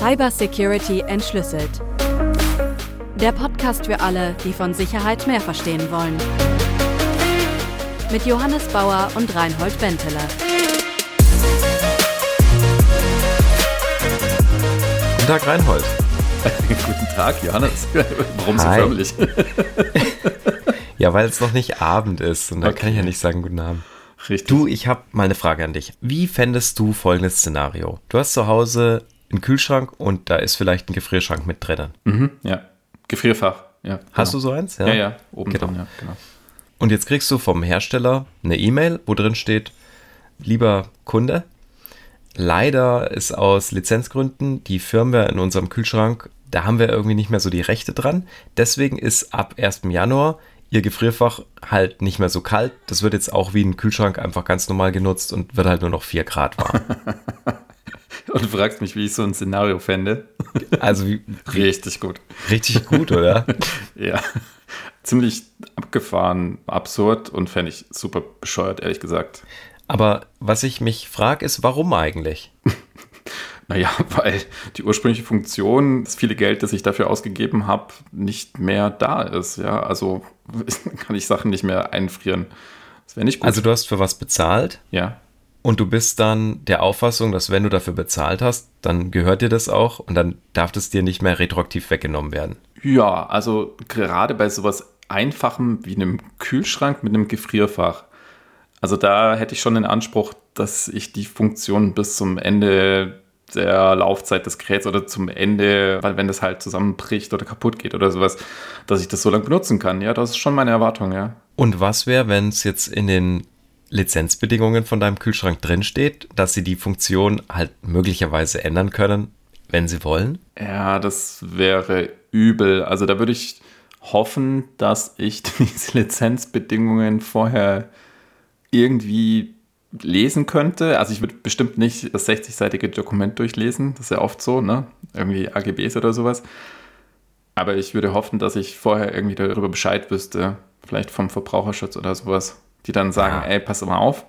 Cybersecurity entschlüsselt. Der Podcast für alle, die von Sicherheit mehr verstehen wollen. Mit Johannes Bauer und Reinhold Benteler. Guten Tag, Reinhold. Guten Tag, Johannes. Warum so Hi. förmlich? Ja, weil es noch nicht Abend ist und da Okay. kann ich ja nicht sagen Guten Abend. Richtig. Du, ich habe mal eine Frage an dich. Wie fändest du folgendes Szenario? Du hast zu Hause einen Kühlschrank und da ist vielleicht ein Gefrierschrank mit drinnen. Mhm, ja. Gefrierfach. Ja, Hast genau. du so eins? Ja, ja, oben Genau. dran, ja, genau. Und jetzt kriegst du vom Hersteller eine E-Mail, wo drin steht, lieber Kunde, leider ist aus Lizenzgründen die Firmware in unserem Kühlschrank, da haben wir irgendwie nicht mehr so die Rechte dran. Deswegen ist ab 1. Januar Ihr Gefrierfach halt nicht mehr so kalt. Das wird jetzt auch wie ein Kühlschrank einfach ganz normal genutzt und wird halt nur noch 4 Grad warm. Und du fragst mich, wie ich so ein Szenario fände. Also wie, Richtig gut. richtig gut, oder? Ja. Ziemlich abgefahren, absurd und fände ich super bescheuert, ehrlich gesagt. Aber was ich mich frage, ist, warum eigentlich? Naja, weil die ursprüngliche Funktion, das viele Geld, das ich dafür ausgegeben habe, nicht mehr da ist. Ja, also kann ich Sachen nicht mehr einfrieren. Das wäre nicht gut. Also du hast für was bezahlt ja, Und du bist dann der Auffassung, dass wenn du dafür bezahlt hast, dann gehört dir das auch und dann darf das dir nicht mehr retroaktiv weggenommen werden. Ja, also gerade bei sowas Einfachem wie einem Kühlschrank mit einem Gefrierfach. Also da hätte ich schon den Anspruch, dass ich die Funktion bis zum Ende der Laufzeit des Geräts oder zum Ende, weil wenn das halt zusammenbricht oder kaputt geht oder sowas, dass ich das so lange benutzen kann. Ja, das ist schon meine Erwartung, ja. Und was wäre, wenn es jetzt in den Lizenzbedingungen von deinem Kühlschrank drin dass sie die Funktion halt möglicherweise ändern können, wenn sie wollen? Ja, das wäre übel. Also da würde ich hoffen, dass ich diese Lizenzbedingungen vorher irgendwie lesen könnte. Also ich würde bestimmt nicht das 60-seitige Dokument durchlesen. Das ist ja oft so, ne? Irgendwie AGBs oder sowas. Aber ich würde hoffen, dass ich vorher irgendwie darüber Bescheid wüsste. Vielleicht vom Verbraucherschutz oder sowas. Die dann sagen, Ja. ey, pass mal auf.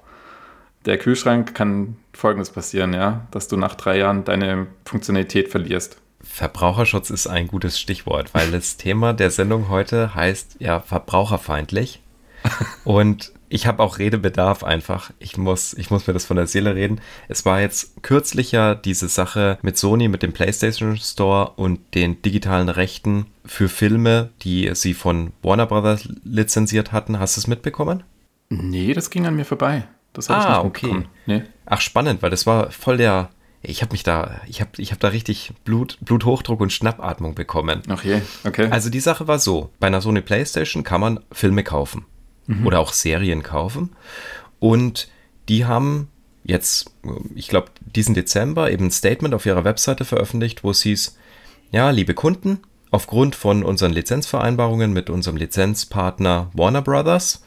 Der Kühlschrank kann Folgendes passieren, ja, dass du nach drei Jahren deine Funktionalität verlierst. Verbraucherschutz ist ein gutes Stichwort, weil das Thema der Sendung heute heißt ja verbraucherfeindlich. Und ich habe auch Redebedarf einfach. Ich muss, ich muss mir das von der Seele reden. Es war jetzt kürzlich ja diese Sache mit Sony, mit dem PlayStation Store und den digitalen Rechten für Filme, die sie von Warner Brothers lizenziert hatten. Hast du es mitbekommen? Nee, das ging an mir vorbei. Das habe Ah, ich nicht okay. Nee. Ach, spannend, weil das war voll der. Ich habe mich da, ich habe ich hab da richtig Blut, Bluthochdruck und Schnappatmung bekommen. Ach je, okay. Also die Sache war so, bei einer Sony Playstation kann man Filme kaufen oder auch Serien kaufen und die haben jetzt, ich glaube, diesen Dezember eben ein Statement auf ihrer Webseite veröffentlicht, wo es hieß, ja, liebe Kunden, aufgrund von unseren Lizenzvereinbarungen mit unserem Lizenzpartner Warner Brothers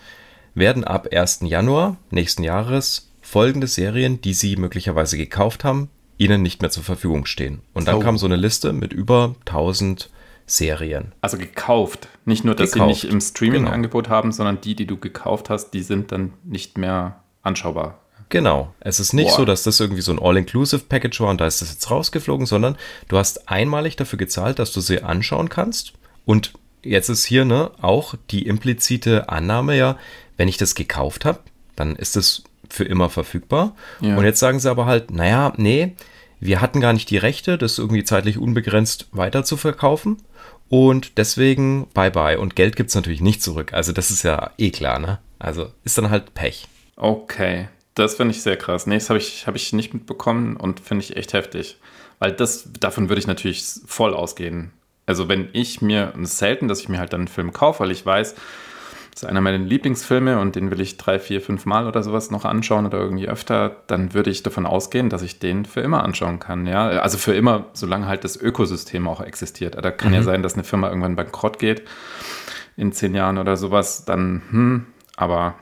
werden ab 1. Januar nächsten Jahres folgende Serien, die Sie möglicherweise gekauft haben, Ihnen nicht mehr zur Verfügung stehen. Und dann Oh. kam so eine Liste mit über 1000 Serien. also gekauft. Nicht nur, dass Gekauft. sie nicht im Streaming-Angebot Genau. haben, sondern die, die du gekauft hast, die sind dann nicht mehr anschaubar. Genau. Es ist nicht Boah. so, dass das irgendwie so ein All-Inclusive-Package war und da ist das jetzt rausgeflogen, sondern du hast einmalig dafür gezahlt, dass du sie anschauen kannst. Und jetzt ist hier ne, auch die implizite Annahme ja, wenn ich das gekauft habe, dann ist es für immer verfügbar. Ja. Und jetzt sagen sie aber halt, naja, nee, wir hatten gar nicht die Rechte, das irgendwie zeitlich unbegrenzt weiter zu verkaufen. Und deswegen bye bye. Und Geld gibt es natürlich nicht zurück. Also das ist ja eh klar, ne? Also ist dann halt Pech. Okay, das finde ich sehr krass. Nee, das habe ich, hab ich nicht mitbekommen und finde ich echt heftig. Weil das, davon würde ich natürlich voll ausgehen. Also wenn ich mir, und es ist selten, dass ich mir halt dann einen Film kaufe, weil ich weiß, das ist einer meiner Lieblingsfilme und den will ich drei, vier, fünf Mal oder sowas noch anschauen oder irgendwie öfter, dann würde ich davon ausgehen, dass ich den für immer anschauen kann. Ja, also für immer, solange halt das Ökosystem auch existiert. Da kann ja sein, dass eine Firma irgendwann bankrott geht in zehn Jahren oder sowas, dann, hm, aber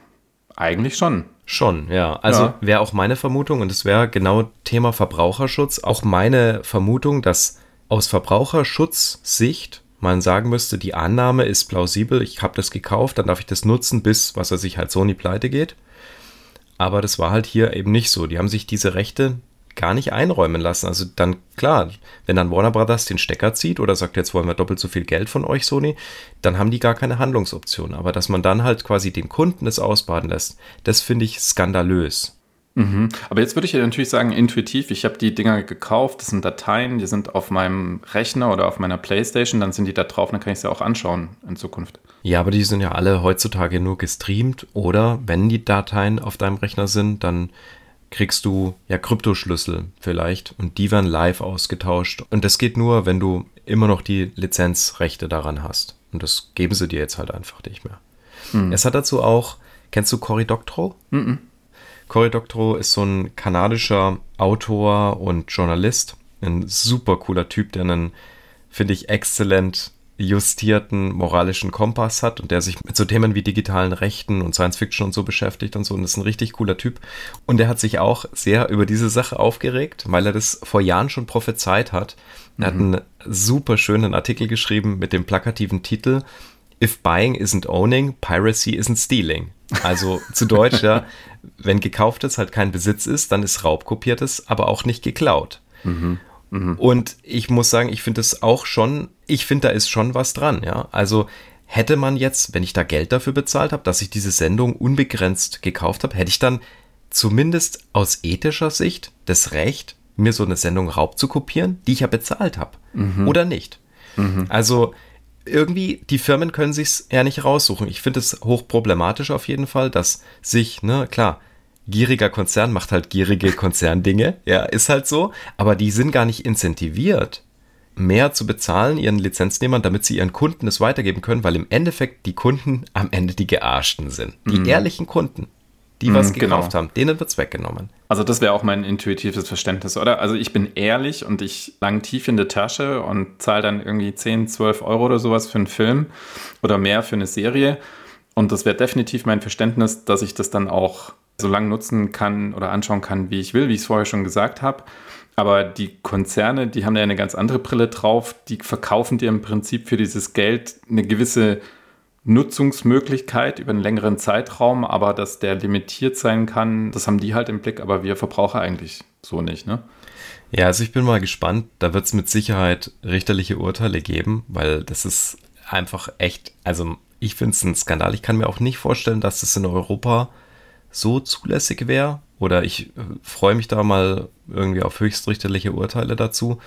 eigentlich schon. Schon, ja. Also Ja. wäre auch meine Vermutung, und es wäre genau Thema Verbraucherschutz, auch meine Vermutung, dass aus Verbraucherschutzsicht man sagen müsste, die Annahme ist plausibel, ich habe das gekauft, dann darf ich das nutzen, bis, was weiß ich, halt Sony pleite geht. Aber das war halt hier eben nicht so. Die haben sich diese Rechte gar nicht einräumen lassen. Also dann, klar, wenn dann Warner Brothers den Stecker zieht oder sagt, jetzt wollen wir doppelt so viel Geld von euch, Sony, dann haben die gar keine Handlungsoption. Aber dass man dann halt quasi den Kunden das ausbaden lässt, das finde ich skandalös. Mhm. Aber jetzt würde ich ja natürlich sagen, intuitiv, ich habe die Dinger gekauft, das sind Dateien, die sind auf meinem Rechner oder auf meiner Playstation, dann sind die da drauf, dann kann ich sie auch anschauen in Zukunft. Ja, aber die sind ja alle heutzutage nur gestreamt oder wenn die Dateien auf deinem Rechner sind, dann kriegst du ja Kryptoschlüssel vielleicht und die werden live ausgetauscht. Und das geht nur, wenn du immer noch die Lizenzrechte daran hast. Und das geben sie dir jetzt halt einfach nicht mehr. Hm. Es hat dazu auch, kennst du Cory Doctorow? Mhm. Cory Doctorow ist so ein kanadischer Autor und Journalist. Ein super cooler Typ, der einen, finde ich, exzellent justierten moralischen Kompass hat und der sich mit so Themen wie digitalen Rechten und Science Fiction und so beschäftigt und so. Und ist ein richtig cooler Typ. Und der hat sich auch sehr über diese Sache aufgeregt, weil er das vor Jahren schon prophezeit hat. Er mhm. hat einen super schönen Artikel geschrieben mit dem plakativen Titel If buying isn't owning, piracy isn't stealing. Also zu Deutsch, ja, wenn gekauftes halt kein Besitz ist, dann ist raubkopiertes aber auch nicht geklaut. Mhm. Mhm. Und ich muss sagen, ich finde es auch schon, ich finde, da ist schon was dran, ja. Also hätte man jetzt, wenn ich da Geld dafür bezahlt habe, dass ich diese Sendung unbegrenzt gekauft habe, hätte ich dann zumindest aus ethischer Sicht das Recht, mir so eine Sendung raub zu kopieren, die ich ja bezahlt habe. Mhm. Oder nicht? Mhm. Also irgendwie, die Firmen können sich's eher nicht raussuchen. Ich finde es hochproblematisch auf jeden Fall, dass sich, ne, klar, gieriger Konzern macht halt gierige Konzerndinge, ja, ist halt so, aber die sind gar nicht incentiviert, mehr zu bezahlen ihren Lizenznehmern, damit sie ihren Kunden es weitergeben können, weil im Endeffekt die Kunden am Ende die Gearschten sind. Die mhm. ehrlichen Kunden, die mhm, was gekauft genau. haben, denen wird es weggenommen. Also das wäre auch mein intuitives Verständnis, oder? Also ich bin ehrlich und ich lang tief in der Tasche und zahle dann irgendwie 10, 12 Euro oder sowas für einen Film oder mehr für eine Serie. Und das wäre definitiv mein Verständnis, dass ich das dann auch so lange nutzen kann oder anschauen kann, wie ich will, wie ich es vorher schon gesagt habe. Aber die Konzerne, die haben ja eine ganz andere Brille drauf. Die verkaufen dir im Prinzip für dieses Geld eine gewisse Nutzungsmöglichkeit über einen längeren Zeitraum, aber dass der limitiert sein kann, das haben die halt im Blick, aber wir Verbraucher eigentlich so nicht, ne? Ja, also ich bin mal gespannt. Da wird es mit Sicherheit richterliche Urteile geben, weil das ist einfach echt, also ich finde es ein Skandal. Ich kann mir auch nicht vorstellen, dass das in Europa so zulässig wäre. Oder ich äh, freue mich da mal irgendwie auf höchstrichterliche Urteile dazu,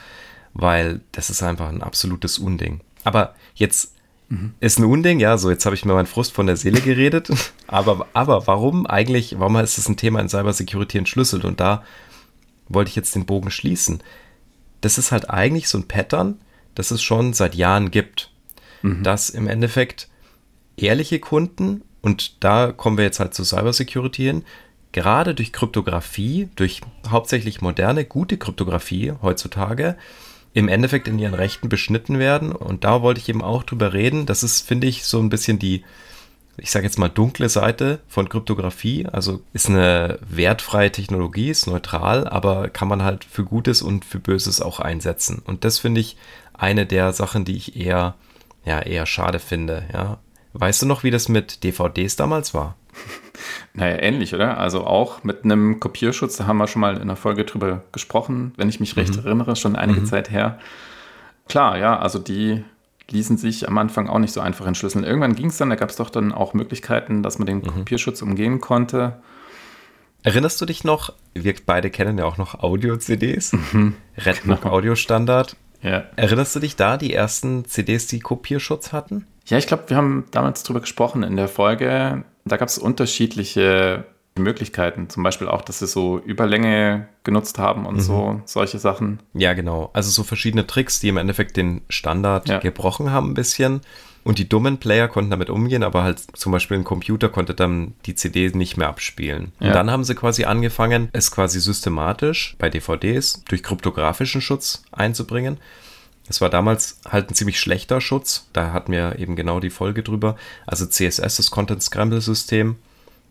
weil das ist einfach ein absolutes Unding. Aber jetzt mhm. ist ein Unding, ja, so jetzt habe ich mir meinen Frust von der Seele geredet. aber, aber warum eigentlich, warum ist es ein Thema in Cybersecurity entschlüsselt? Und da wollte ich jetzt den Bogen schließen. Das ist halt eigentlich so ein Pattern, das es schon seit Jahren gibt. Mhm. Dass im Endeffekt ehrliche Kunden und da kommen wir jetzt halt zu Cybersecurity hin. Gerade durch Kryptographie, durch hauptsächlich moderne, gute Kryptographie heutzutage, im Endeffekt in ihren Rechten beschnitten werden. Und da wollte ich eben auch drüber reden. Das ist, finde ich, so ein bisschen die, ich sage jetzt mal, dunkle Seite von Kryptographie. Also ist eine wertfreie Technologie, ist neutral, aber kann man halt für Gutes und für Böses auch einsetzen. Und das finde ich eine der Sachen, die ich eher, ja, eher schade finde. Ja, Weißt du noch, wie das mit DVDs damals war? Naja, ähnlich, oder? Also auch mit einem Kopierschutz, da haben wir schon mal in einer Folge drüber gesprochen, wenn ich mich recht mhm. erinnere, schon einige mhm. Zeit her. Klar, ja, also die ließen sich am Anfang auch nicht so einfach entschlüsseln. Irgendwann ging es dann, da gab es doch dann auch Möglichkeiten, dass man den mhm. Kopierschutz umgehen konnte. Erinnerst du dich noch, wir beide kennen ja auch noch Audio-CDs, mhm. Redbook genau. Audio-Standard. Ja. Erinnerst du dich da, die ersten CDs, die Kopierschutz hatten? Ja, ich glaube, wir haben damals drüber gesprochen in der Folge. Da gab es unterschiedliche Möglichkeiten. Zum Beispiel auch, dass sie so Überlänge genutzt haben und mhm. so solche Sachen. Ja, genau. Also so verschiedene Tricks, die im Endeffekt den Standard ja. gebrochen haben ein bisschen. Und die dummen Player konnten damit umgehen, aber halt zum Beispiel ein Computer konnte dann die CD nicht mehr abspielen. Ja. Und dann haben sie quasi angefangen, es quasi systematisch bei DVDs durch kryptografischen Schutz einzubringen. Es war damals halt ein ziemlich schlechter Schutz. Da hatten wir eben genau die Folge drüber. Also CSS, das Content Scramble System,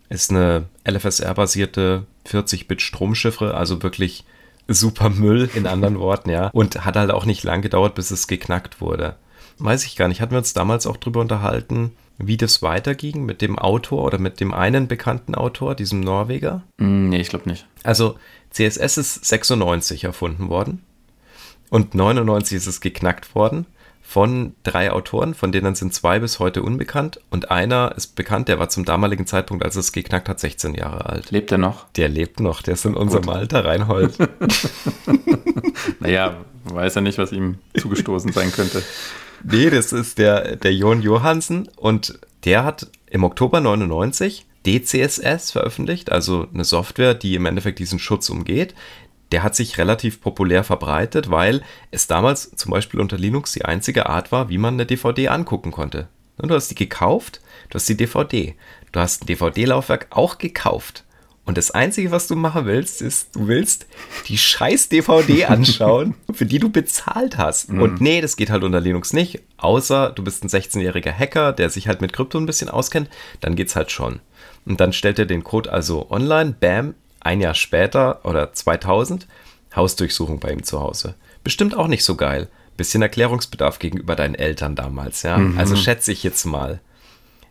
ist eine LFSR-basierte 40-Bit Stromchiffre, also wirklich super Müll in anderen Worten, ja. Und hat halt auch nicht lang gedauert, bis es geknackt wurde. Weiß ich gar nicht. Hatten wir uns damals auch drüber unterhalten, wie das weiterging mit dem Autor oder mit dem einen bekannten Autor, diesem Norweger? Mm, nee, ich glaube nicht. Also CSS ist 96 erfunden worden und 99 ist es geknackt worden von drei Autoren, von denen sind zwei bis heute unbekannt und einer ist bekannt, der war zum damaligen Zeitpunkt, als es geknackt hat, 16 Jahre alt. Lebt er noch? Der lebt noch, der ist in unserem Gut. Alter, Reinhold. naja, weiß ja nicht, was ihm zugestoßen sein könnte. Nee, das ist der, der Jon Johansen und der hat im Oktober 99 DCSS veröffentlicht, also eine Software, die im Endeffekt diesen Schutz umgeht der hat sich relativ populär verbreitet, weil es damals zum Beispiel unter Linux die einzige Art war, wie man eine DVD angucken konnte. Du hast die gekauft, du hast die DVD, du hast ein DVD-Laufwerk auch gekauft. Und das Einzige, was du machen willst, ist, du willst die scheiß DVD anschauen, für die du bezahlt hast. Mhm. Und nee, das geht halt unter Linux nicht, außer du bist ein 16-jähriger Hacker, der sich halt mit Krypto ein bisschen auskennt, dann geht's halt schon. Und dann stellt er den Code also online, bam, ein Jahr später oder 2000 Hausdurchsuchung bei ihm zu Hause. Bestimmt auch nicht so geil. Bisschen Erklärungsbedarf gegenüber deinen Eltern damals, ja. Mhm. Also schätze ich jetzt mal.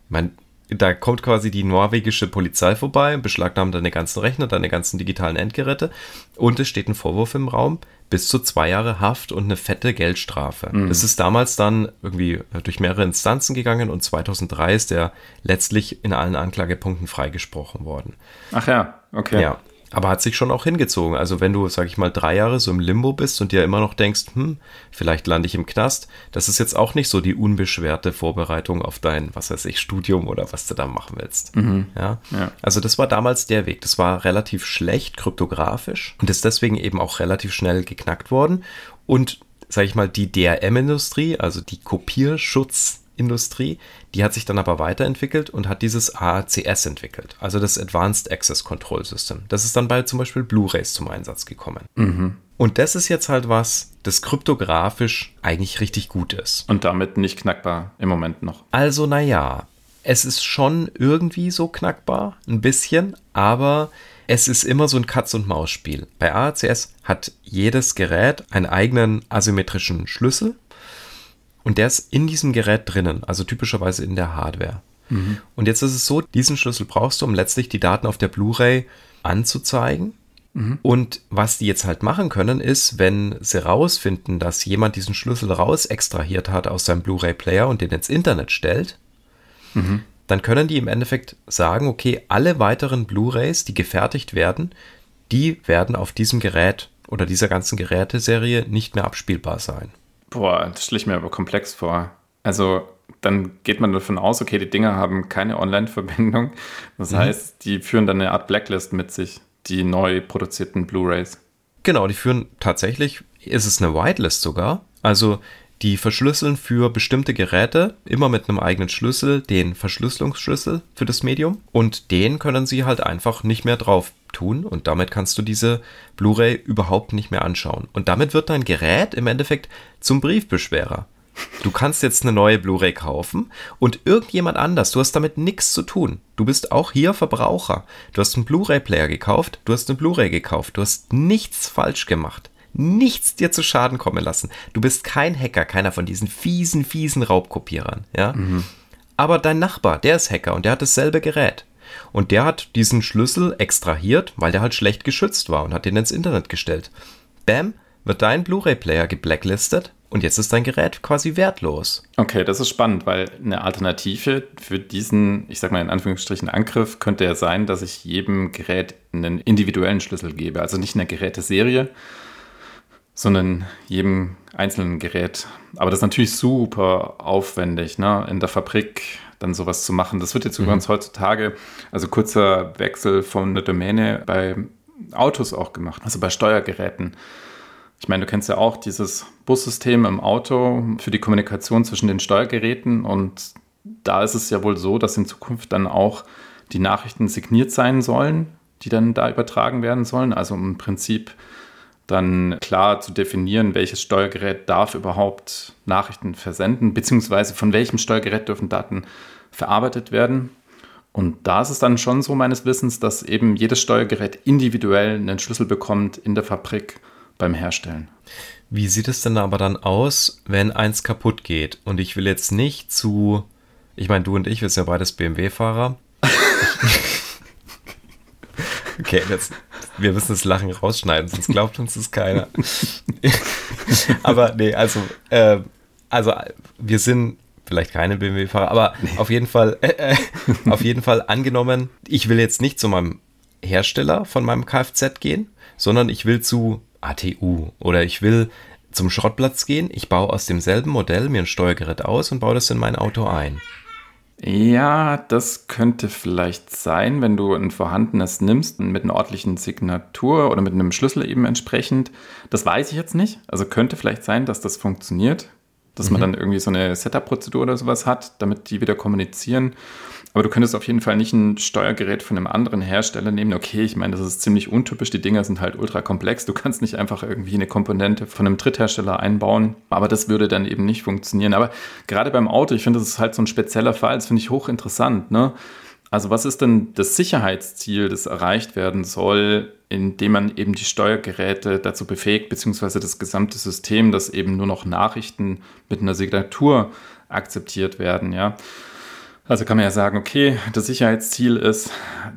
Man, da kommt quasi die norwegische Polizei vorbei, beschlagnahmt deine ganzen Rechner, deine ganzen digitalen Endgeräte und es steht ein Vorwurf im Raum, bis zu zwei Jahre Haft und eine fette Geldstrafe. Mhm. Das ist damals dann irgendwie durch mehrere Instanzen gegangen und 2003 ist er letztlich in allen Anklagepunkten freigesprochen worden. Ach ja, okay. Ja, aber hat sich schon auch hingezogen. Also wenn du, sag ich mal, drei Jahre so im Limbo bist und dir immer noch denkst, hm, vielleicht lande ich im Knast, das ist jetzt auch nicht so die unbeschwerte Vorbereitung auf dein, was weiß ich, Studium oder was du da machen willst. Mhm. Ja? ja? Also das war damals der Weg. Das war relativ schlecht kryptografisch und ist deswegen eben auch relativ schnell geknackt worden. Und, sag ich mal, die DRM-Industrie, also die Kopierschutz Industrie. Die hat sich dann aber weiterentwickelt und hat dieses AACS entwickelt, also das Advanced Access Control System. Das ist dann bei zum Beispiel Blu-rays zum Einsatz gekommen. Mhm. Und das ist jetzt halt was, das kryptografisch eigentlich richtig gut ist. Und damit nicht knackbar im Moment noch. Also, naja, es ist schon irgendwie so knackbar, ein bisschen, aber es ist immer so ein Katz-und-Maus-Spiel. Bei AACS hat jedes Gerät einen eigenen asymmetrischen Schlüssel und der ist in diesem Gerät drinnen, also typischerweise in der Hardware. Mhm. Und jetzt ist es so, diesen Schlüssel brauchst du, um letztlich die Daten auf der Blu-ray anzuzeigen. Mhm. Und was die jetzt halt machen können, ist, wenn sie rausfinden, dass jemand diesen Schlüssel raus extrahiert hat aus seinem Blu-ray-Player und den ins Internet stellt, mhm. dann können die im Endeffekt sagen, okay, alle weiteren Blu-rays, die gefertigt werden, die werden auf diesem Gerät oder dieser ganzen Geräteserie nicht mehr abspielbar sein. Boah, das stelle ich mir aber komplex vor. Also dann geht man davon aus, okay, die Dinger haben keine Online-Verbindung. Das mhm. heißt, die führen dann eine Art Blacklist mit sich, die neu produzierten Blu-rays. Genau, die führen tatsächlich, ist es eine Whitelist sogar. Also die verschlüsseln für bestimmte Geräte immer mit einem eigenen Schlüssel den Verschlüsselungsschlüssel für das Medium und den können sie halt einfach nicht mehr drauf tun und damit kannst du diese Blu-ray überhaupt nicht mehr anschauen. Und damit wird dein Gerät im Endeffekt zum Briefbeschwerer. Du kannst jetzt eine neue Blu-ray kaufen und irgendjemand anders, du hast damit nichts zu tun. Du bist auch hier Verbraucher. Du hast einen Blu-ray-Player gekauft, du hast eine Blu-ray gekauft, du hast nichts falsch gemacht. Nichts dir zu Schaden kommen lassen. Du bist kein Hacker, keiner von diesen fiesen, fiesen Raubkopierern, ja? Mhm. Aber dein Nachbar, der ist Hacker und der hat dasselbe Gerät. Und der hat diesen Schlüssel extrahiert, weil der halt schlecht geschützt war und hat den ins Internet gestellt. Bam, wird dein Blu-ray-Player geblacklistet und jetzt ist dein Gerät quasi wertlos. Okay, das ist spannend, weil eine Alternative für diesen, ich sag mal in Anführungsstrichen, Angriff könnte ja sein, dass ich jedem Gerät einen individuellen Schlüssel gebe. Also nicht eine Geräteserie, sondern jedem einzelnen Gerät. Aber das ist natürlich super aufwendig, ne? in der Fabrik dann sowas zu machen. Das wird jetzt mhm. übrigens heutzutage, also kurzer Wechsel von der Domäne bei Autos auch gemacht, also bei Steuergeräten. Ich meine, du kennst ja auch dieses Bussystem im Auto für die Kommunikation zwischen den Steuergeräten und da ist es ja wohl so, dass in Zukunft dann auch die Nachrichten signiert sein sollen, die dann da übertragen werden sollen. Also im Prinzip dann klar zu definieren, welches Steuergerät darf überhaupt Nachrichten versenden, beziehungsweise von welchem Steuergerät dürfen Daten verarbeitet werden. Und da ist es dann schon so meines Wissens, dass eben jedes Steuergerät individuell einen Schlüssel bekommt in der Fabrik beim Herstellen. Wie sieht es denn aber dann aus, wenn eins kaputt geht? Und ich will jetzt nicht zu Ich meine, du und ich, wir sind ja beides BMW-Fahrer. okay, jetzt, wir müssen das Lachen rausschneiden, sonst glaubt uns das keiner. aber nee, also, äh, also wir sind vielleicht keine BMW-Fahrer, aber nee. auf jeden Fall, äh, äh, auf jeden Fall angenommen, ich will jetzt nicht zu meinem Hersteller von meinem Kfz gehen, sondern ich will zu ATU oder ich will zum Schrottplatz gehen, ich baue aus demselben Modell mir ein Steuergerät aus und baue das in mein Auto ein. Ja, das könnte vielleicht sein, wenn du ein vorhandenes nimmst mit einer ordentlichen Signatur oder mit einem Schlüssel eben entsprechend. Das weiß ich jetzt nicht. Also könnte vielleicht sein, dass das funktioniert, dass mhm. man dann irgendwie so eine Setup-Prozedur oder sowas hat, damit die wieder kommunizieren. Aber du könntest auf jeden Fall nicht ein Steuergerät von einem anderen Hersteller nehmen. Okay, ich meine, das ist ziemlich untypisch. Die Dinger sind halt ultra komplex. Du kannst nicht einfach irgendwie eine Komponente von einem Dritthersteller einbauen. Aber das würde dann eben nicht funktionieren. Aber gerade beim Auto, ich finde, das ist halt so ein spezieller Fall. Das finde ich hochinteressant. Ne? Also was ist denn das Sicherheitsziel, das erreicht werden soll, indem man eben die Steuergeräte dazu befähigt, beziehungsweise das gesamte System, dass eben nur noch Nachrichten mit einer Signatur akzeptiert werden, ja. Also kann man ja sagen, okay, das Sicherheitsziel ist,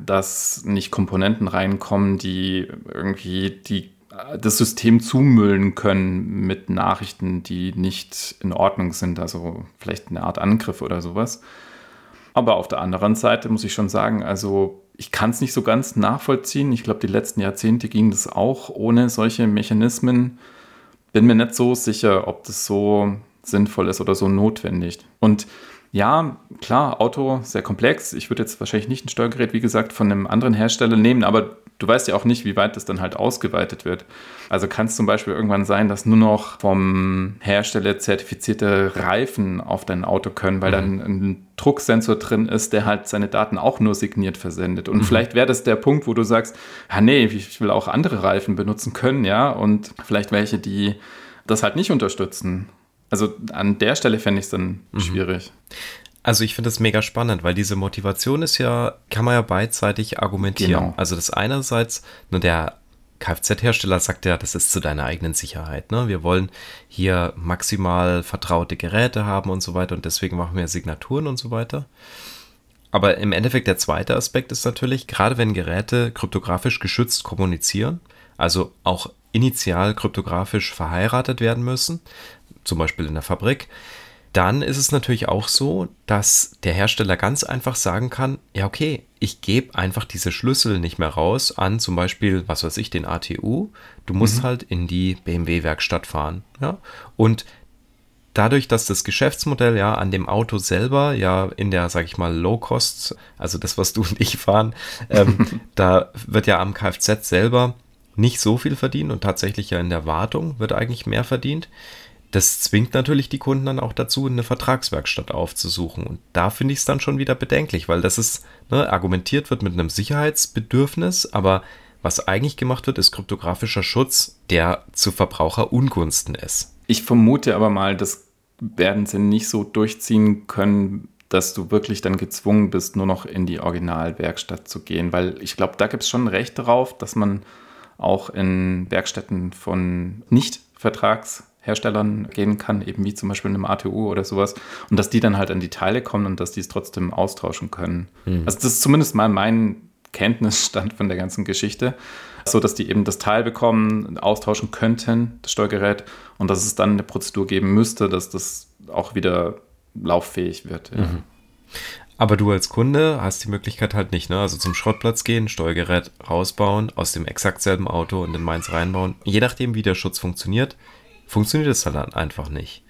dass nicht Komponenten reinkommen, die irgendwie die, das System zumüllen können mit Nachrichten, die nicht in Ordnung sind, also vielleicht eine Art Angriff oder sowas. Aber auf der anderen Seite muss ich schon sagen, also ich kann es nicht so ganz nachvollziehen. Ich glaube, die letzten Jahrzehnte ging das auch ohne solche Mechanismen. Bin mir nicht so sicher, ob das so sinnvoll ist oder so notwendig. Und ja, klar, Auto sehr komplex. Ich würde jetzt wahrscheinlich nicht ein Steuergerät, wie gesagt, von einem anderen Hersteller nehmen, aber du weißt ja auch nicht, wie weit das dann halt ausgeweitet wird. Also kann es zum Beispiel irgendwann sein, dass nur noch vom Hersteller zertifizierte Reifen auf dein Auto können, weil mhm. dann ein Drucksensor drin ist, der halt seine Daten auch nur signiert versendet. Und mhm. vielleicht wäre das der Punkt, wo du sagst, ja, nee, ich will auch andere Reifen benutzen können, ja, und vielleicht welche, die das halt nicht unterstützen. Also an der Stelle fände ich es dann mhm. schwierig. Also ich finde das mega spannend, weil diese Motivation ist ja, kann man ja beidseitig argumentieren. Genau. Also das einerseits, nur der Kfz-Hersteller sagt ja, das ist zu deiner eigenen Sicherheit. Ne? Wir wollen hier maximal vertraute Geräte haben und so weiter und deswegen machen wir Signaturen und so weiter. Aber im Endeffekt der zweite Aspekt ist natürlich, gerade wenn Geräte kryptografisch geschützt kommunizieren, also auch initial kryptografisch verheiratet werden müssen, zum Beispiel in der Fabrik, dann ist es natürlich auch so, dass der Hersteller ganz einfach sagen kann, ja okay, ich gebe einfach diese Schlüssel nicht mehr raus an zum Beispiel, was weiß ich, den ATU. Du musst mhm. halt in die BMW-Werkstatt fahren. Ja? Und dadurch, dass das Geschäftsmodell ja an dem Auto selber ja in der, sag ich mal, Low-Cost, also das, was du und ich fahren, ähm, da wird ja am Kfz selber nicht so viel verdient und tatsächlich ja in der Wartung wird eigentlich mehr verdient das zwingt natürlich die Kunden dann auch dazu, eine Vertragswerkstatt aufzusuchen. Und da finde ich es dann schon wieder bedenklich, weil das ist, ne, argumentiert wird mit einem Sicherheitsbedürfnis, aber was eigentlich gemacht wird, ist kryptografischer Schutz, der zu Verbraucherungunsten ist. Ich vermute aber mal, das werden sie nicht so durchziehen können, dass du wirklich dann gezwungen bist, nur noch in die Originalwerkstatt zu gehen, weil ich glaube, da gibt es schon Recht darauf, dass man auch in Werkstätten von Nicht-Vertrags- Herstellern gehen kann, eben wie zum Beispiel einem ATU oder sowas, und dass die dann halt an die Teile kommen und dass die es trotzdem austauschen können. Mhm. Also das ist zumindest mal mein Kenntnisstand von der ganzen Geschichte, so dass die eben das Teil bekommen, austauschen könnten, das Steuergerät, und dass es dann eine Prozedur geben müsste, dass das auch wieder lauffähig wird. Ja. Mhm. Aber du als Kunde hast die Möglichkeit halt nicht, ne? Also zum Schrottplatz gehen, Steuergerät rausbauen, aus dem exakt selben Auto und in meins reinbauen. Je nachdem, wie der Schutz funktioniert, funktioniert es dann einfach nicht.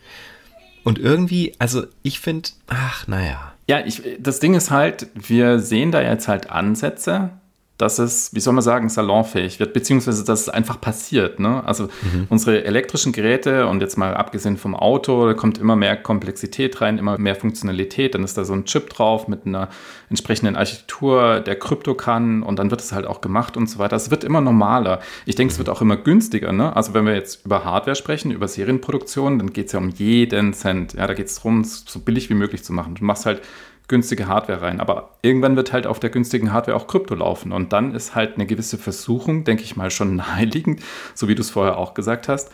Und irgendwie, also ich finde, ach, naja. Ja, ich, das Ding ist halt, wir sehen da jetzt halt Ansätze, dass es, wie soll man sagen, salonfähig wird, beziehungsweise dass es einfach passiert. Ne? Also mhm. unsere elektrischen Geräte und jetzt mal abgesehen vom Auto, da kommt immer mehr Komplexität rein, immer mehr Funktionalität. Dann ist da so ein Chip drauf mit einer entsprechenden Architektur, der Krypto kann und dann wird es halt auch gemacht und so weiter. Es wird immer normaler. Ich denke, es wird auch immer günstiger. Ne? Also wenn wir jetzt über Hardware sprechen, über Serienproduktion, dann geht es ja um jeden Cent. Ja, da geht es darum, es so billig wie möglich zu machen. Du machst halt günstige Hardware rein. Aber irgendwann wird halt auf der günstigen Hardware auch Krypto laufen. Und dann ist halt eine gewisse Versuchung, denke ich mal, schon naheliegend, so wie du es vorher auch gesagt hast,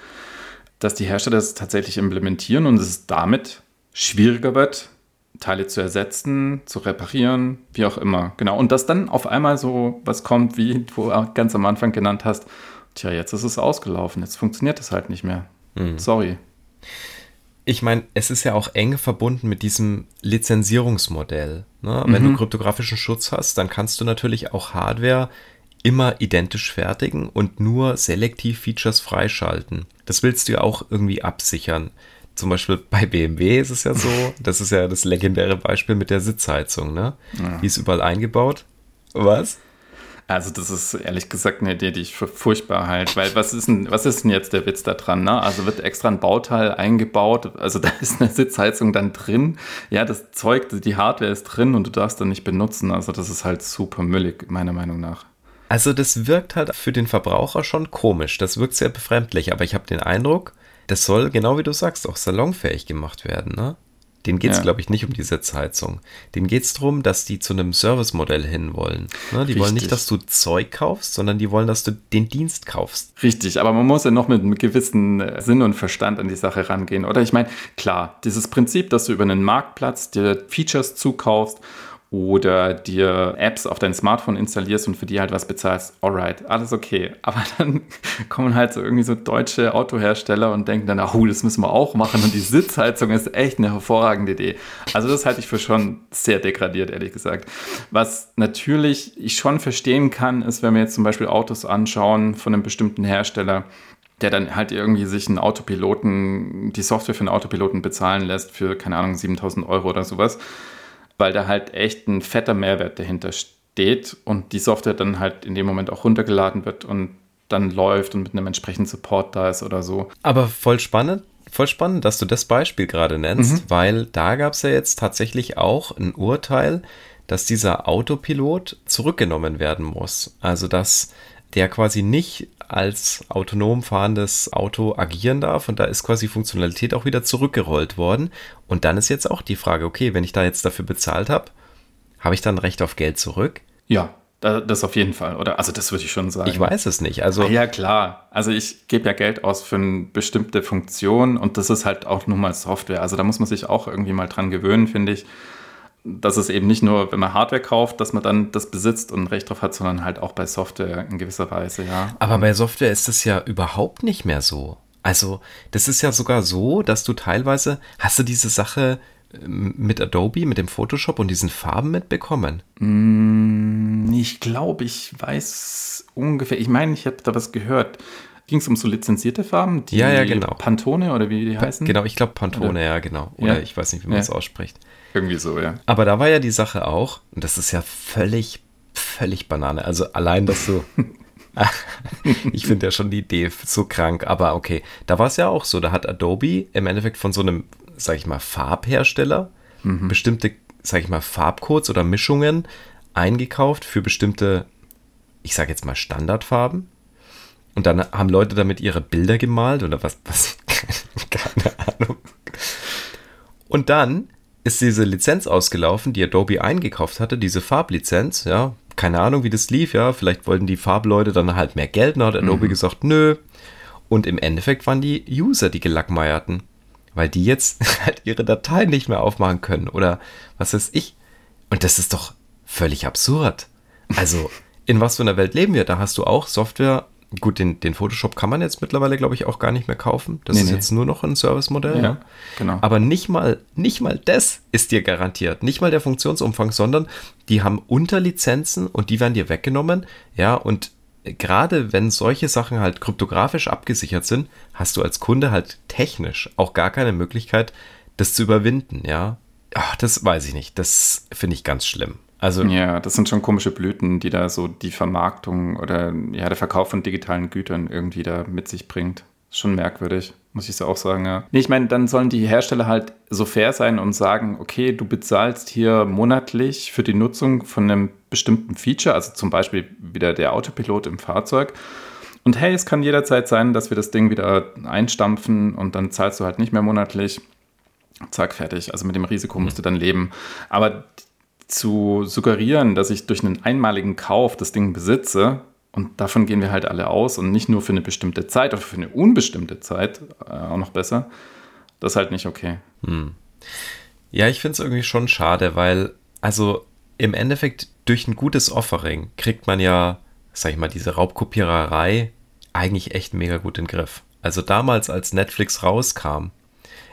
dass die Hersteller das tatsächlich implementieren und es damit schwieriger wird, Teile zu ersetzen, zu reparieren, wie auch immer. Genau. Und dass dann auf einmal so was kommt, wie du ganz am Anfang genannt hast, tja, jetzt ist es ausgelaufen, jetzt funktioniert es halt nicht mehr. Mhm. Sorry. Ich meine, es ist ja auch eng verbunden mit diesem Lizenzierungsmodell. Ne? Wenn mhm. du kryptografischen Schutz hast, dann kannst du natürlich auch Hardware immer identisch fertigen und nur selektiv Features freischalten. Das willst du ja auch irgendwie absichern. Zum Beispiel bei BMW ist es ja so, das ist ja das legendäre Beispiel mit der Sitzheizung, ne? Ja. Die ist überall eingebaut. Was? Also das ist ehrlich gesagt eine Idee, die ich für furchtbar halte, weil was ist denn, was ist denn jetzt der Witz da dran? Ne? Also wird extra ein Bauteil eingebaut, also da ist eine Sitzheizung dann drin, ja, das Zeug, die Hardware ist drin und du darfst dann nicht benutzen, also das ist halt super müllig, meiner Meinung nach. Also das wirkt halt für den Verbraucher schon komisch, das wirkt sehr befremdlich, aber ich habe den Eindruck, das soll, genau wie du sagst, auch salonfähig gemacht werden, ne? Den geht es, ja. glaube ich, nicht um die Sitzheizung. Den geht es darum, dass die zu einem Servicemodell hinwollen. Ne? Die Richtig. wollen nicht, dass du Zeug kaufst, sondern die wollen, dass du den Dienst kaufst. Richtig, aber man muss ja noch mit einem gewissen äh, Sinn und Verstand an die Sache rangehen. Oder ich meine, klar, dieses Prinzip, dass du über einen Marktplatz dir Features zukaufst oder dir Apps auf dein Smartphone installierst und für die halt was bezahlst, alright, alles okay. Aber dann kommen halt so irgendwie so deutsche Autohersteller und denken dann, oh, das müssen wir auch machen und die Sitzheizung ist echt eine hervorragende Idee. Also das halte ich für schon sehr degradiert, ehrlich gesagt. Was natürlich ich schon verstehen kann, ist, wenn wir jetzt zum Beispiel Autos anschauen von einem bestimmten Hersteller, der dann halt irgendwie sich einen Autopiloten, die Software für einen Autopiloten bezahlen lässt für, keine Ahnung, 7000 Euro oder sowas weil da halt echt ein fetter Mehrwert dahinter steht und die Software dann halt in dem Moment auch runtergeladen wird und dann läuft und mit einem entsprechenden Support da ist oder so. Aber voll spannend, voll spannend, dass du das Beispiel gerade nennst, mhm. weil da gab es ja jetzt tatsächlich auch ein Urteil, dass dieser Autopilot zurückgenommen werden muss. Also dass der quasi nicht als autonom fahrendes Auto agieren darf und da ist quasi Funktionalität auch wieder zurückgerollt worden. Und dann ist jetzt auch die Frage, okay, wenn ich da jetzt dafür bezahlt habe, habe ich dann Recht auf Geld zurück? Ja, das auf jeden Fall, oder? Also das würde ich schon sagen. Ich weiß es nicht. Also ja, klar. Also ich gebe ja Geld aus für eine bestimmte Funktion und das ist halt auch nun mal Software. Also da muss man sich auch irgendwie mal dran gewöhnen, finde ich dass es eben nicht nur, wenn man Hardware kauft, dass man dann das besitzt und ein Recht drauf hat, sondern halt auch bei Software in gewisser Weise, ja. Aber bei Software ist das ja überhaupt nicht mehr so. Also, das ist ja sogar so, dass du teilweise, hast du diese Sache ähm, mit Adobe, mit dem Photoshop und diesen Farben mitbekommen? Mm, ich glaube, ich weiß ungefähr, ich meine, ich habe da was gehört. Ging es um so lizenzierte Farben? Die ja, ja, genau. Pantone oder wie die heißen? Genau, ich glaube Pantone, oder? ja, genau. Oder ja. ich weiß nicht, wie man es ja. ausspricht. Irgendwie so, ja. Aber da war ja die Sache auch, und das ist ja völlig, völlig Banane. Also allein, dass du. ich finde ja schon die Idee so krank, aber okay. Da war es ja auch so. Da hat Adobe im Endeffekt von so einem, sag ich mal, Farbhersteller mhm. bestimmte, sag ich mal, Farbcodes oder Mischungen eingekauft für bestimmte, ich sag jetzt mal, Standardfarben. Und dann haben Leute damit ihre Bilder gemalt oder was, was, keine Ahnung. Und dann ist diese Lizenz ausgelaufen, die Adobe eingekauft hatte, diese Farblizenz, ja. Keine Ahnung, wie das lief, ja. Vielleicht wollten die Farbleute dann halt mehr Geld, dann hat Adobe mhm. gesagt, nö. Und im Endeffekt waren die User die Gelackmeierten, weil die jetzt halt ihre Dateien nicht mehr aufmachen können oder was weiß ich. Und das ist doch völlig absurd. Also, in was für einer Welt leben wir? Da hast du auch Software Gut, den, den Photoshop kann man jetzt mittlerweile, glaube ich, auch gar nicht mehr kaufen. Das nee, ist nee. jetzt nur noch ein Servicemodell. Ja, ja, genau. Aber nicht mal, nicht mal das ist dir garantiert. Nicht mal der Funktionsumfang, sondern die haben Unterlizenzen und die werden dir weggenommen. Ja, und gerade wenn solche Sachen halt kryptografisch abgesichert sind, hast du als Kunde halt technisch auch gar keine Möglichkeit, das zu überwinden. Ja, Ach, das weiß ich nicht. Das finde ich ganz schlimm. Also, ja, das sind schon komische Blüten, die da so die Vermarktung oder ja, der Verkauf von digitalen Gütern irgendwie da mit sich bringt. Schon merkwürdig, muss ich so auch sagen, ja. Nee, ich meine, dann sollen die Hersteller halt so fair sein und sagen, okay, du bezahlst hier monatlich für die Nutzung von einem bestimmten Feature, also zum Beispiel wieder der Autopilot im Fahrzeug. Und hey, es kann jederzeit sein, dass wir das Ding wieder einstampfen und dann zahlst du halt nicht mehr monatlich. Zack, fertig. Also mit dem Risiko musst du dann leben. Aber zu suggerieren, dass ich durch einen einmaligen Kauf das Ding besitze, und davon gehen wir halt alle aus und nicht nur für eine bestimmte Zeit, aber für eine unbestimmte Zeit äh, auch noch besser, das ist halt nicht okay. Hm. Ja, ich finde es irgendwie schon schade, weil, also im Endeffekt durch ein gutes Offering kriegt man ja, sag ich mal, diese Raubkopiererei eigentlich echt mega gut in den Griff. Also damals, als Netflix rauskam,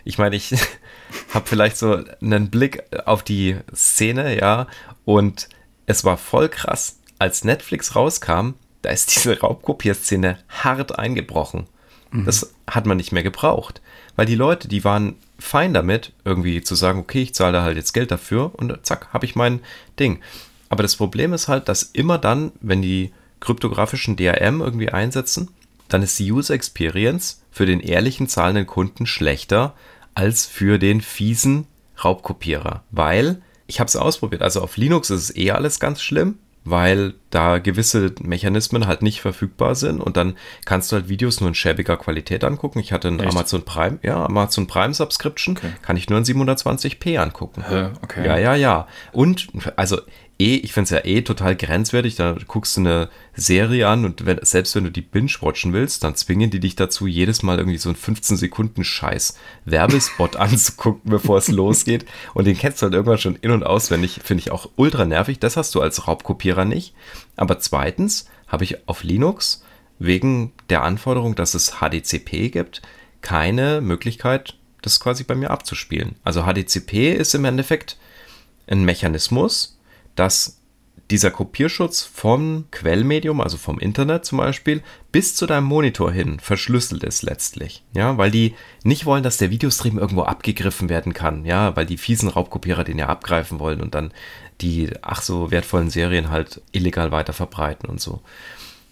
ich meine, ich habe vielleicht so einen Blick auf die Szene, ja, und es war voll krass. Als Netflix rauskam, da ist diese Raubkopierszene hart eingebrochen. Mhm. Das hat man nicht mehr gebraucht, weil die Leute, die waren fein damit, irgendwie zu sagen, okay, ich zahle da halt jetzt Geld dafür und zack, habe ich mein Ding. Aber das Problem ist halt, dass immer dann, wenn die kryptografischen DRM irgendwie einsetzen, dann ist die User Experience für den ehrlichen zahlenden Kunden schlechter als für den fiesen Raubkopierer. Weil, ich habe es ausprobiert, also auf Linux ist es eh alles ganz schlimm, weil da gewisse Mechanismen halt nicht verfügbar sind und dann kannst du halt Videos nur in schäbiger Qualität angucken. Ich hatte ein Echt? Amazon Prime, ja, Amazon Prime Subscription, okay. kann ich nur in 720p angucken. Okay. Ja, ja, ja. Und also eh, ich finde es ja eh total grenzwertig. Da guckst du eine Serie an und wenn, selbst wenn du die binge-watchen willst, dann zwingen die dich dazu, jedes Mal irgendwie so einen 15-Sekunden-Scheiß Werbespot anzugucken, bevor es losgeht. Und den kennst du halt irgendwann schon in- und auswendig. Finde ich auch ultra nervig. Das hast du als Raubkopierer nicht. Aber zweitens habe ich auf Linux wegen der Anforderung, dass es HDCP gibt, keine Möglichkeit, das quasi bei mir abzuspielen. Also HDCP ist im Endeffekt ein Mechanismus, dass dieser Kopierschutz vom Quellmedium, also vom Internet zum Beispiel, bis zu deinem Monitor hin verschlüsselt ist letztlich. Ja, weil die nicht wollen, dass der Videostream irgendwo abgegriffen werden kann. Ja, weil die fiesen Raubkopierer den ja abgreifen wollen und dann die ach so wertvollen Serien halt illegal weiter verbreiten und so.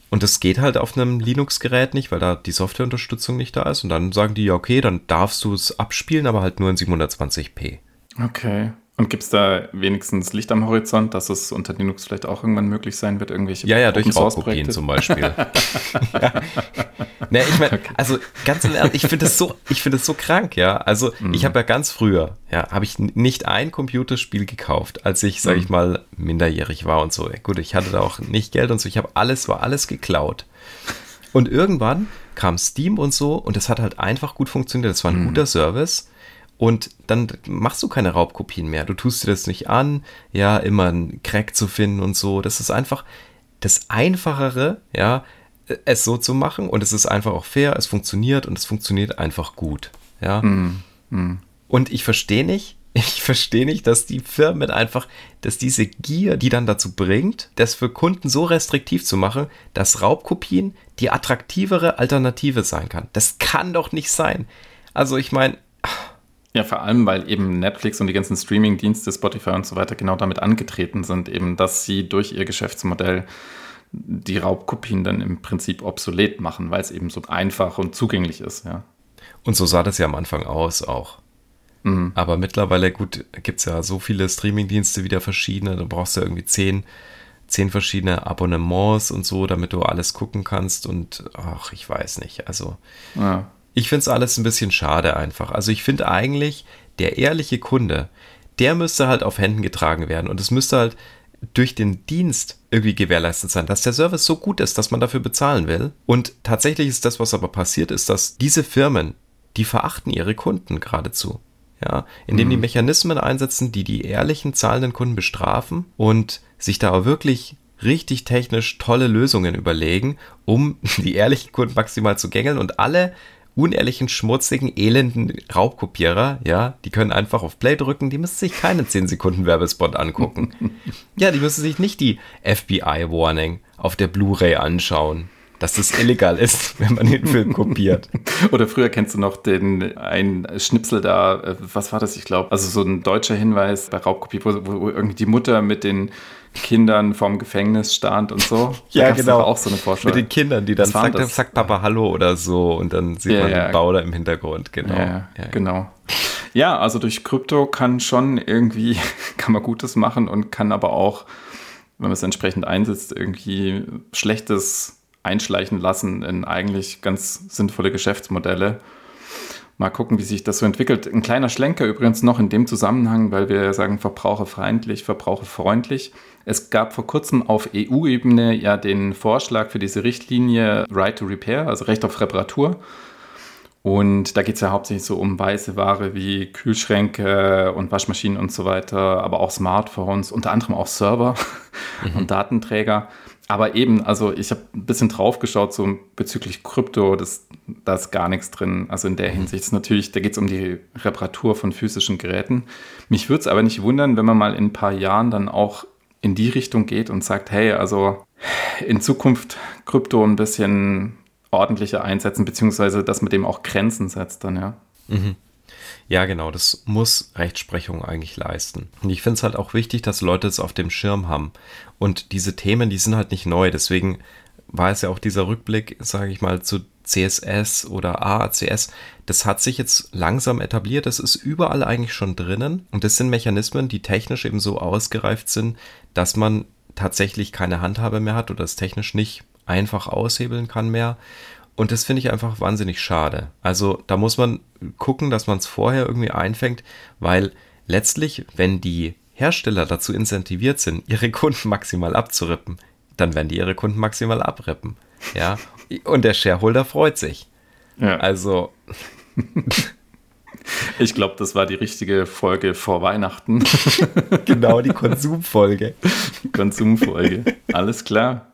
Und das geht halt auf einem Linux-Gerät nicht, weil da die Softwareunterstützung nicht da ist. Und dann sagen die, ja, okay, dann darfst du es abspielen, aber halt nur in 720p. Okay. Und gibt es da wenigstens Licht am Horizont, dass es unter Linux vielleicht auch irgendwann möglich sein wird, irgendwelche Ja, ja, durch Raubkopien zum Beispiel. ja. Ne, ich meine, okay. also ganz im Ernst, ich finde das so, ich finde das so krank, ja. Also mhm. ich habe ja ganz früher, ja, habe ich nicht ein Computerspiel gekauft, als ich, sage ich mhm. mal, minderjährig war und so. Gut, ich hatte da auch nicht Geld und so. Ich habe alles, war alles geklaut. Und irgendwann kam Steam und so und das hat halt einfach gut funktioniert. Das war ein mhm. guter Service. Und dann machst du keine Raubkopien mehr. Du tust dir das nicht an, ja, immer einen Crack zu finden und so. Das ist einfach das Einfachere, ja, es so zu machen. Und es ist einfach auch fair, es funktioniert und es funktioniert einfach gut, ja. Mm, mm. Und ich verstehe nicht, ich verstehe nicht, dass die Firmen einfach, dass diese Gier, die dann dazu bringt, das für Kunden so restriktiv zu machen, dass Raubkopien die attraktivere Alternative sein kann. Das kann doch nicht sein. Also ich meine, ja, vor allem, weil eben Netflix und die ganzen Streaming-Dienste, Spotify und so weiter genau damit angetreten sind, eben, dass sie durch ihr Geschäftsmodell die Raubkopien dann im Prinzip obsolet machen, weil es eben so einfach und zugänglich ist, ja. Und so sah das ja am Anfang aus auch. Mhm. Aber mittlerweile, gut, gibt es ja so viele Streaming-Dienste wieder verschiedene, da brauchst du irgendwie zehn, zehn verschiedene Abonnements und so, damit du alles gucken kannst und ach, ich weiß nicht, also. Ja. Ich finde es alles ein bisschen schade einfach. Also ich finde eigentlich, der ehrliche Kunde, der müsste halt auf Händen getragen werden und es müsste halt durch den Dienst irgendwie gewährleistet sein, dass der Service so gut ist, dass man dafür bezahlen will. Und tatsächlich ist das, was aber passiert ist, dass diese Firmen, die verachten ihre Kunden geradezu. Ja, indem mhm. die Mechanismen einsetzen, die die ehrlichen zahlenden Kunden bestrafen und sich da wirklich richtig technisch tolle Lösungen überlegen, um die ehrlichen Kunden maximal zu gängeln und alle unehrlichen, schmutzigen, elenden Raubkopierer, ja, die können einfach auf Play drücken, die müssen sich keinen 10 Sekunden Werbespot angucken. ja, die müssen sich nicht die FBI-Warning auf der Blu-ray anschauen dass das illegal ist, wenn man den Film kopiert. Oder früher kennst du noch den ein Schnipsel da, äh, was war das, ich glaube, also so ein deutscher Hinweis bei Raubkopie, wo, wo irgendwie die Mutter mit den Kindern vorm Gefängnis stand und so. ja, genau. Auch so eine Vorstellung. Mit den Kindern, die dann sagt, sagt, Papa Hallo oder so und dann sieht ja, man ja. den Bauder im Hintergrund. Genau. Ja, ja, genau. Ja, also durch Krypto kann schon irgendwie, kann man Gutes machen und kann aber auch, wenn man es entsprechend einsetzt, irgendwie Schlechtes einschleichen lassen in eigentlich ganz sinnvolle Geschäftsmodelle. Mal gucken, wie sich das so entwickelt. Ein kleiner Schlenker übrigens noch in dem Zusammenhang, weil wir sagen verbraucherfreundlich, verbraucherfreundlich. Es gab vor kurzem auf EU-Ebene ja den Vorschlag für diese Richtlinie Right to Repair, also Recht auf Reparatur. Und da geht es ja hauptsächlich so um weiße Ware wie Kühlschränke und Waschmaschinen und so weiter, aber auch Smartphones, unter anderem auch Server mhm. und Datenträger. Aber eben, also ich habe ein bisschen drauf geschaut, so bezüglich Krypto, das, da ist gar nichts drin. Also in der Hinsicht ist natürlich, da geht es um die Reparatur von physischen Geräten. Mich würde es aber nicht wundern, wenn man mal in ein paar Jahren dann auch in die Richtung geht und sagt, hey, also in Zukunft Krypto ein bisschen ordentlicher einsetzen, beziehungsweise dass mit dem auch Grenzen setzt dann, ja. Mhm. Ja, genau, das muss Rechtsprechung eigentlich leisten. Und ich finde es halt auch wichtig, dass Leute es auf dem Schirm haben. Und diese Themen, die sind halt nicht neu. Deswegen war es ja auch dieser Rückblick, sage ich mal, zu CSS oder AACS. Das hat sich jetzt langsam etabliert. Das ist überall eigentlich schon drinnen. Und das sind Mechanismen, die technisch eben so ausgereift sind, dass man tatsächlich keine Handhabe mehr hat oder es technisch nicht einfach aushebeln kann mehr. Und das finde ich einfach wahnsinnig schade. Also da muss man gucken, dass man es vorher irgendwie einfängt, weil letztlich, wenn die Hersteller dazu incentiviert sind, ihre Kunden maximal abzurippen, dann werden die ihre Kunden maximal abrippen. Ja. Und der Shareholder freut sich. Ja. Also. Ich glaube, das war die richtige Folge vor Weihnachten. genau, die Konsumfolge. Konsumfolge. Alles klar.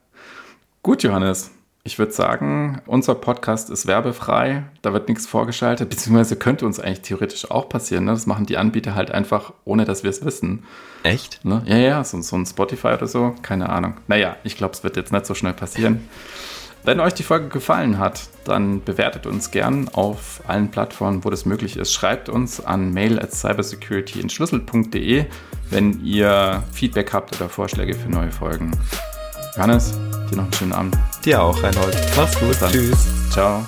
Gut, Johannes. Ich würde sagen, unser Podcast ist werbefrei, da wird nichts vorgeschaltet, beziehungsweise könnte uns eigentlich theoretisch auch passieren. Ne? Das machen die Anbieter halt einfach, ohne dass wir es wissen. Echt? Ne? Ja, ja, so, so ein Spotify oder so, keine Ahnung. Naja, ich glaube, es wird jetzt nicht so schnell passieren. Wenn euch die Folge gefallen hat, dann bewertet uns gern auf allen Plattformen, wo das möglich ist. Schreibt uns an mail at cybersecurityentschlüssel.de, wenn ihr Feedback habt oder Vorschläge für neue Folgen. Johannes, dir noch einen schönen Abend. Dir auch, Reinhold. Mach's gut. Tschüss. Ciao.